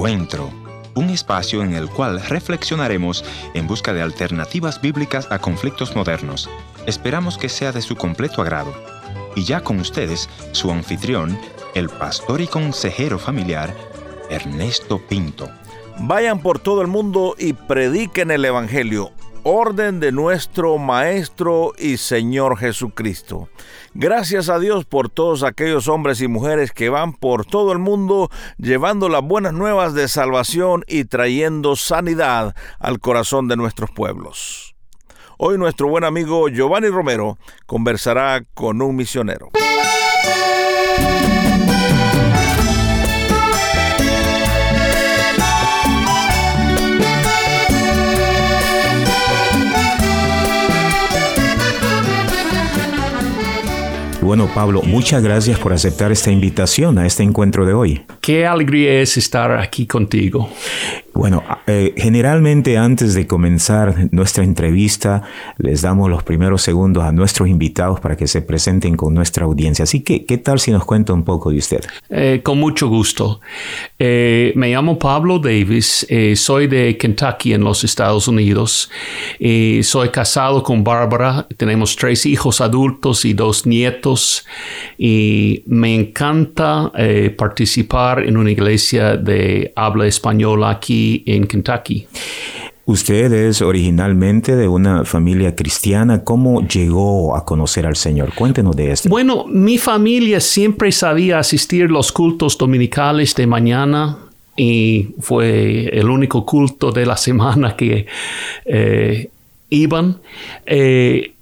Encuentro, un espacio en el cual reflexionaremos en busca de alternativas bíblicas a conflictos modernos. Esperamos que sea de su completo agrado. Y ya con ustedes, su anfitrión, el pastor y consejero familiar, Ernesto Pinto. Vayan por todo el mundo y prediquen el Evangelio orden de nuestro Maestro y Señor Jesucristo. Gracias a Dios por todos aquellos hombres y mujeres que van por todo el mundo llevando las buenas nuevas de salvación y trayendo sanidad al corazón de nuestros pueblos. Hoy nuestro buen amigo Giovanni Romero conversará con un misionero. Bueno, Pablo, muchas gracias por aceptar esta invitación a este encuentro de hoy. Qué alegría es estar aquí contigo. Bueno, eh, generalmente antes de comenzar nuestra entrevista les damos los primeros segundos a nuestros invitados para que se presenten con nuestra audiencia. Así que, ¿qué tal si nos cuenta un poco de usted? Eh, con mucho gusto. Eh, me llamo Pablo Davis, soy de Kentucky en los Estados Unidos. soy casado con Bárbara, tenemos tres hijos adultos y dos nietos y me encanta participar en una iglesia de habla española aquí en Kentucky. Usted es originalmente de una familia cristiana. ¿Cómo llegó a conocer al Señor? Cuéntenos de esto. Bueno, mi familia siempre sabía asistir los cultos dominicales de mañana y fue el único culto de la semana que eh, iban. Eh,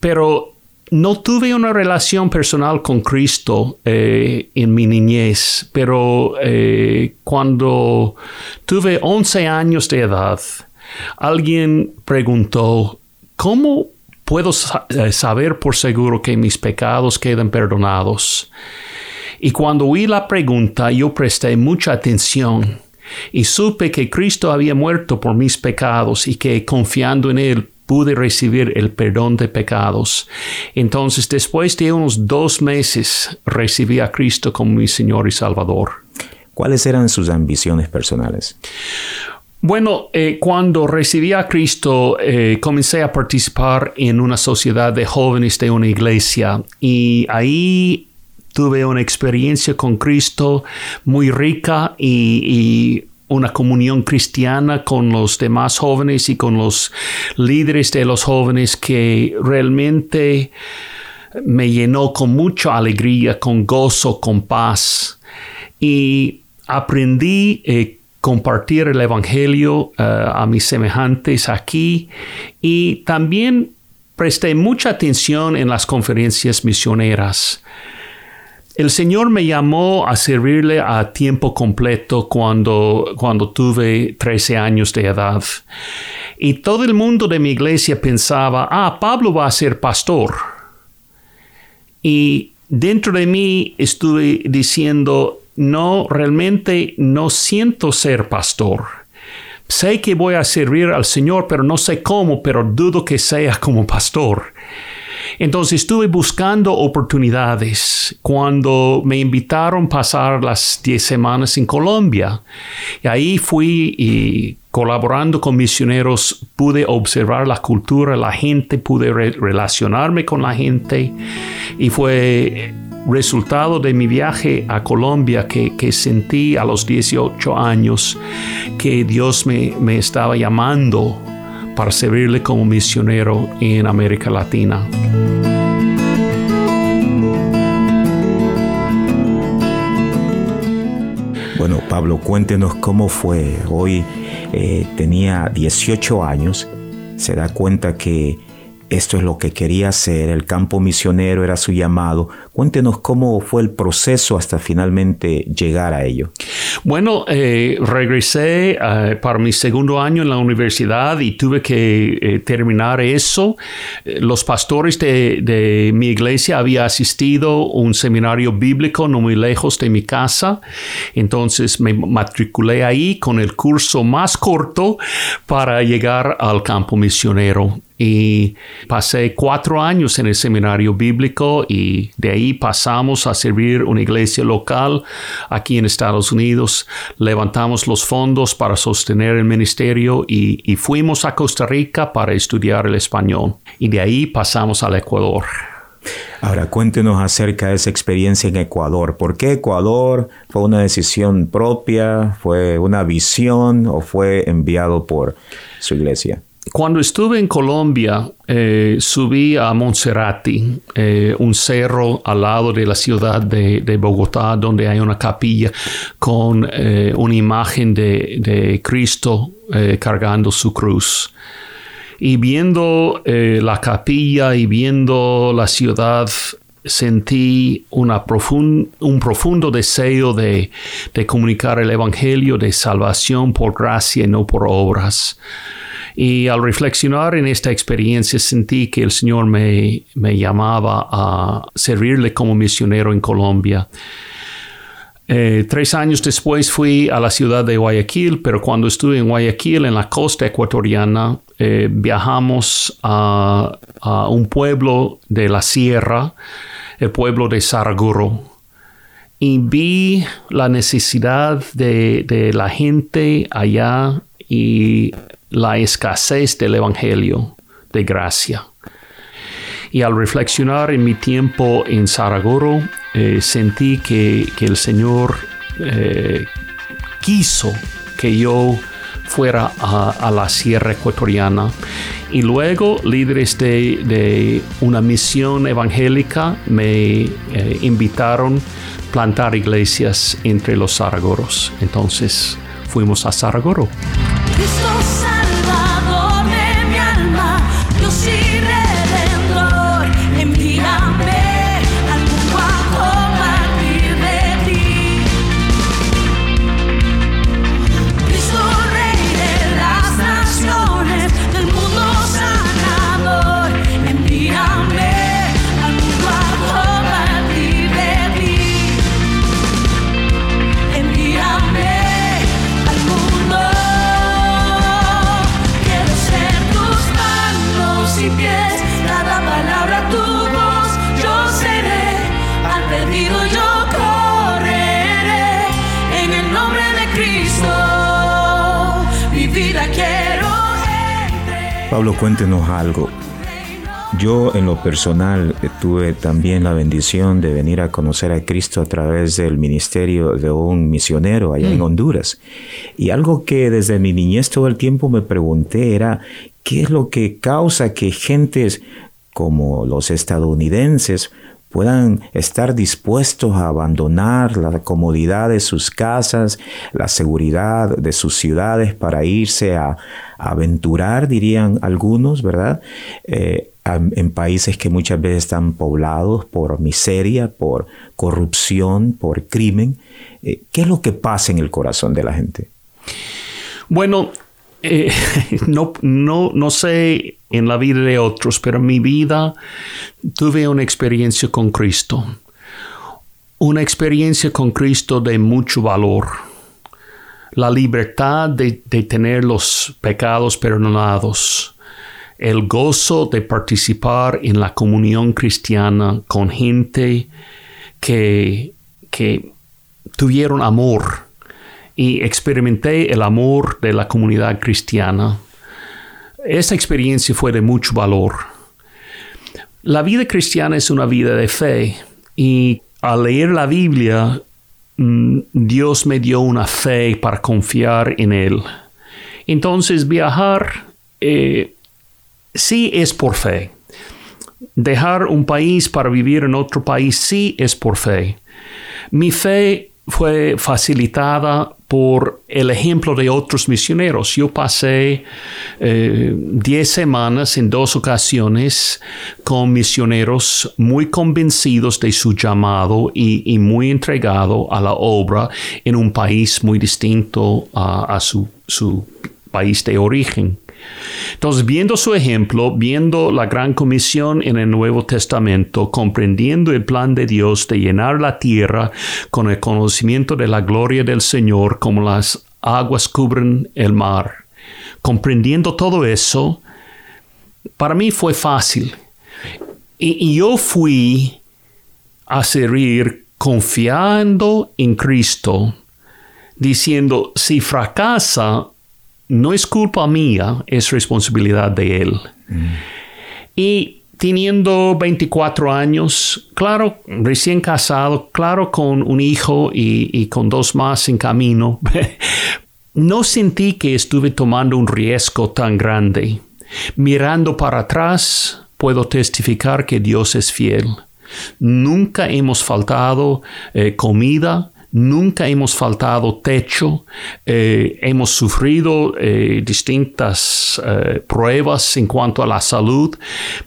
pero no tuve una relación personal con Cristo eh, en mi niñez, pero eh, cuando tuve 11 años de edad, alguien preguntó, ¿cómo puedo eh, saber por seguro que mis pecados quedan perdonados? Y cuando oí la pregunta, yo presté mucha atención y supe que Cristo había muerto por mis pecados y que confiando en Él pude recibir el perdón de pecados. Entonces, después de unos dos meses, recibí a Cristo como mi Señor y Salvador. ¿Cuáles eran sus ambiciones personales? Bueno, eh, cuando recibí a Cristo, eh, comencé a participar en una sociedad de jóvenes de una iglesia y ahí tuve una experiencia con Cristo muy rica y una comunión cristiana con los demás jóvenes y con los líderes de los jóvenes que realmente me llenó con mucha alegría, con gozo, con paz. Y aprendí a eh, compartir el Evangelio eh, a mis semejantes aquí y también presté mucha atención en las conferencias misioneras. El Señor me llamó a servirle a tiempo completo cuando, cuando tuve 13 años de edad. Y todo el mundo de mi iglesia pensaba, ah, Pablo va a ser pastor. Y dentro de mí estuve diciendo, no, realmente no siento ser pastor. Sé que voy a servir al Señor, pero no sé cómo, pero dudo que sea como pastor. Entonces estuve buscando oportunidades cuando me invitaron a pasar las 10 semanas en Colombia. Y ahí fui y colaborando con misioneros pude observar la cultura, la gente, pude relacionarme con la gente y fue resultado de mi viaje a Colombia que, sentí a los 18 años que Dios me, me estaba llamando para servirle como misionero en América Latina. Bueno, Pablo, cuéntenos cómo fue. Hoy eh, tenía 18 años, se da cuenta que esto es lo que quería hacer, el campo misionero era su llamado. Cuéntenos cómo fue el proceso hasta finalmente llegar a ello. Bueno, eh, regresé eh, para mi segundo año en la universidad y tuve que eh, terminar eso. Los pastores de, mi iglesia había asistido a un seminario bíblico no muy lejos de mi casa, entonces me matriculé ahí con el curso más corto para llegar al campo misionero y pasé cuatro años en el seminario bíblico y de ahí pasamos a servir una iglesia local aquí en Estados Unidos. Levantamos los fondos para sostener el ministerio y, fuimos a Costa Rica para estudiar el español. Y de ahí pasamos al Ecuador. Ahora cuéntenos acerca de esa experiencia en Ecuador. ¿Por qué Ecuador? ¿Fue una decisión propia? ¿Fue una visión o fue enviado por su iglesia? Cuando estuve en Colombia, eh, subí a Monserrati, eh, un cerro al lado de la ciudad de, Bogotá, donde hay una capilla con eh, una imagen de, Cristo cargando su cruz. Y viendo la capilla y viendo la ciudad, sentí una un profundo deseo de, de comunicar el Evangelio de salvación por gracia y no por obras. Y al reflexionar en esta experiencia sentí que el Señor me, llamaba a servirle como misionero en Colombia. Eh, tres años después fui a la ciudad de Guayaquil, pero cuando estuve en Guayaquil, en la costa ecuatoriana, eh, viajamos a, un pueblo de la sierra, el pueblo de Saraguro, y vi la necesidad de, de la gente allá y la escasez del Evangelio de gracia. Y al reflexionar en mi tiempo en Saragoro, eh, sentí que, el Señor eh, quiso que yo fuera a, la Sierra Ecuatoriana. Y luego líderes de, una misión evangélica me eh, invitaron a plantar iglesias entre los Saragoros. Entonces fuimos a Saragoro. Pablo, cuéntenos algo. Yo en lo personal tuve también la bendición de venir a conocer a Cristo a través del ministerio de un misionero allá en mm. Honduras. Y algo que desde mi niñez todo el tiempo me pregunté era, ¿qué es lo que causa que gentes como los estadounidenses puedan estar dispuestos a abandonar la comodidad de sus casas, la seguridad de sus ciudades para irse a, aventurar, dirían algunos, ¿verdad? Eh, en países que muchas veces están poblados por miseria, por corrupción, por crimen. Eh, ¿Qué es lo que pasa en el corazón de la gente? Bueno, eh, no, no, no sé en la vida de otros, pero en mi vida tuve una experiencia con Cristo. Una experiencia con Cristo de mucho valor. La libertad de, tener los pecados perdonados. El gozo de participar en la comunión cristiana con gente que, que tuvieron amor y experimenté el amor de la comunidad cristiana. Esa experiencia fue de mucho valor. La vida cristiana es una vida de fe y al leer la Biblia, mm, Dios me dio una fe para confiar en Él. Entonces viajar eh, sí es por fe. Dejar un país para vivir en otro país sí es por fe. Mi fe fue facilitada por el ejemplo de otros misioneros. Yo pasé 10 eh, semanas en dos ocasiones con misioneros muy convencidos de su llamado y, muy entregados a la obra en un país muy distinto a, su país de origen. Entonces, viendo su ejemplo, viendo la gran comisión en el Nuevo Testamento, comprendiendo el plan de Dios de llenar la tierra con el conocimiento de la gloria del Señor como las aguas cubren el mar, comprendiendo todo eso, para mí fue fácil. Y, yo fui a servir confiando en Cristo, diciendo, si fracasa, no es culpa mía, es responsabilidad de Él. Y teniendo 24 años, claro, recién casado, claro, con un hijo y, con dos más en camino, no sentí que estuve tomando un riesgo tan grande. Mirando para atrás, puedo testificar que Dios es fiel. Nunca hemos faltado eh, comida, nunca hemos faltado techo, eh, hemos sufrido eh, distintas eh, pruebas en cuanto a la salud,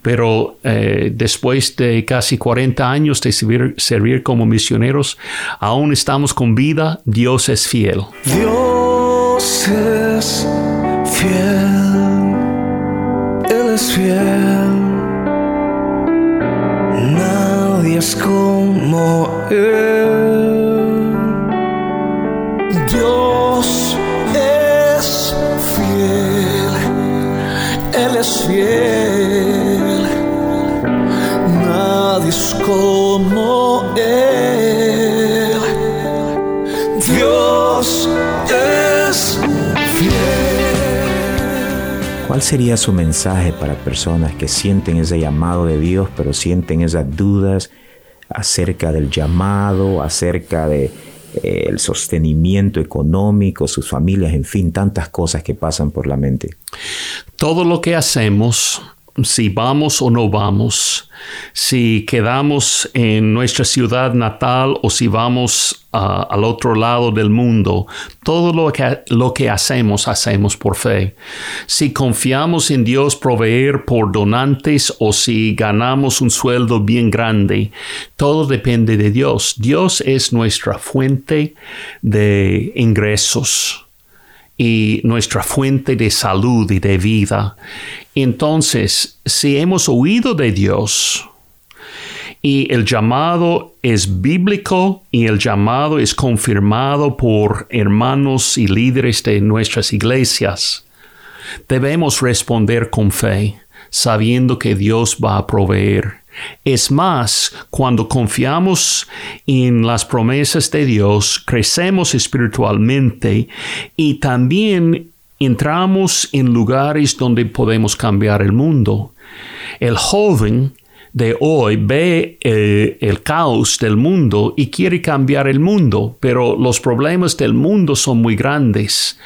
pero después de casi 40 años de servir, como misioneros, aún estamos con vida, Dios es fiel. Dios es fiel, Él es fiel. Nadie es como Él. ¿Cuál sería su mensaje para personas que sienten ese llamado de Dios, pero sienten esas dudas acerca del llamado, acerca de eh, sostenimiento económico, sus familias, en fin, tantas cosas que pasan por la mente. Todo lo que hacemos si vamos o no vamos, si quedamos en nuestra ciudad natal o si vamos ah, al otro lado del mundo, todo lo que, lo que hacemos, hacemos por fe. Si confiamos en Dios proveer por donantes o si ganamos un sueldo bien grande, todo depende de Dios. Dios es nuestra fuente de ingresos y nuestra fuente de salud y de vida. Entonces, si hemos oído de Dios y el llamado es bíblico y el llamado es confirmado por hermanos y líderes de nuestras iglesias, debemos responder con fe, sabiendo que Dios va a proveer es más, cuando confiamos en las promesas de Dios, crecemos espiritualmente y también entramos en lugares donde podemos cambiar el mundo. El joven de hoy ve eh, el caos del mundo y quiere cambiar el mundo, pero los problemas del mundo son muy grandes.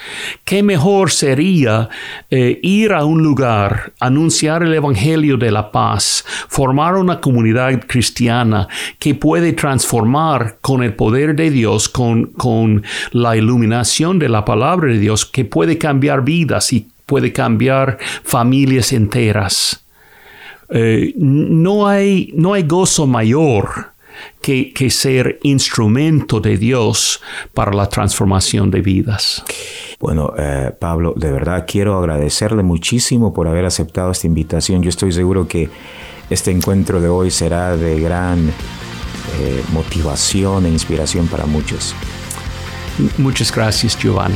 ¿Qué mejor sería eh, ir a un lugar, anunciar el Evangelio de la paz, formar una comunidad cristiana que puede transformar con el poder de Dios, con, con la iluminación de la palabra de Dios, que puede cambiar vidas y puede cambiar familias enteras? Eh, no, hay, no hay gozo mayor que, ser instrumento de Dios para la transformación de vidas. Bueno, eh, Pablo, de verdad quiero agradecerle muchísimo por haber aceptado esta invitación. Yo estoy seguro que este encuentro de hoy será de gran eh, motivación e inspiración para muchos. Muchas gracias, Giovanni.